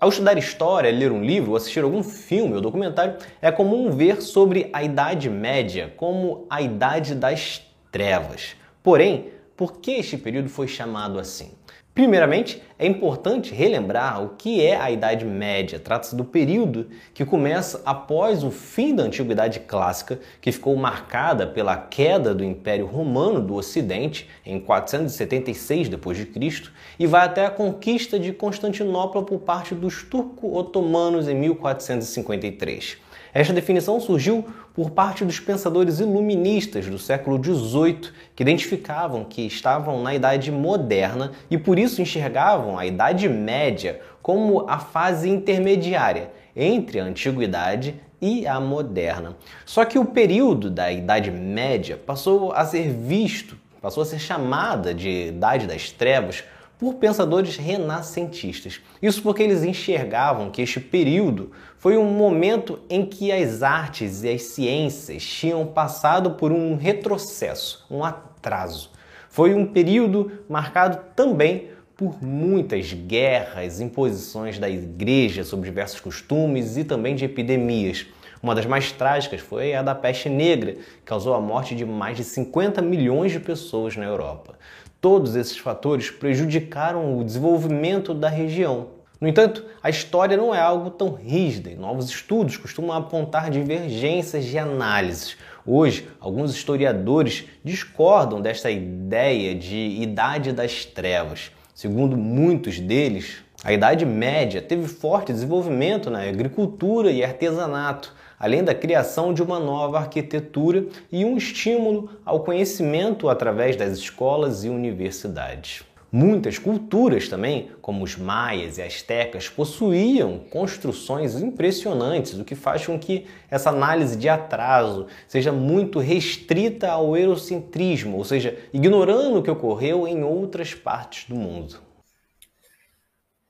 Ao estudar história, ler um livro, assistir algum filme ou documentário, é comum ver sobre a Idade Média como a Idade das Trevas. Porém, por que este período foi chamado assim? Primeiramente, é importante relembrar o que é a Idade Média. Trata-se do período que começa após o fim da Antiguidade Clássica, que ficou marcada pela queda do Império Romano do Ocidente em 476 d.C. e vai até a conquista de Constantinopla por parte dos turco-otomanos em 1453. Esta definição surgiu por parte dos pensadores iluministas do século XVIII, que identificavam que estavam na Idade Moderna e por isso enxergavam a Idade Média como a fase intermediária entre a Antiguidade e a Moderna. Só que o período da Idade Média passou a ser visto, passou a ser chamada de Idade das Trevas por pensadores renascentistas. Isso porque eles enxergavam que este período foi um momento em que as artes e as ciências tinham passado por um retrocesso, um atraso. Foi um período marcado também por muitas guerras, imposições da igreja sobre diversos costumes e também de epidemias. Uma das mais trágicas foi a da peste negra, que causou a morte de mais de 50 milhões de pessoas na Europa. Todos esses fatores prejudicaram o desenvolvimento da região. No entanto, a história não é algo tão rígida e novos estudos costumam apontar divergências de análises. Hoje, alguns historiadores discordam desta ideia de Idade das Trevas. Segundo muitos deles, a Idade Média teve forte desenvolvimento na agricultura e artesanato, além da criação de uma nova arquitetura e um estímulo ao conhecimento através das escolas e universidades. Muitas culturas também, como os maias e astecas, possuíam construções impressionantes, o que faz com que essa análise de atraso seja muito restrita ao eurocentrismo, ou seja, ignorando o que ocorreu em outras partes do mundo.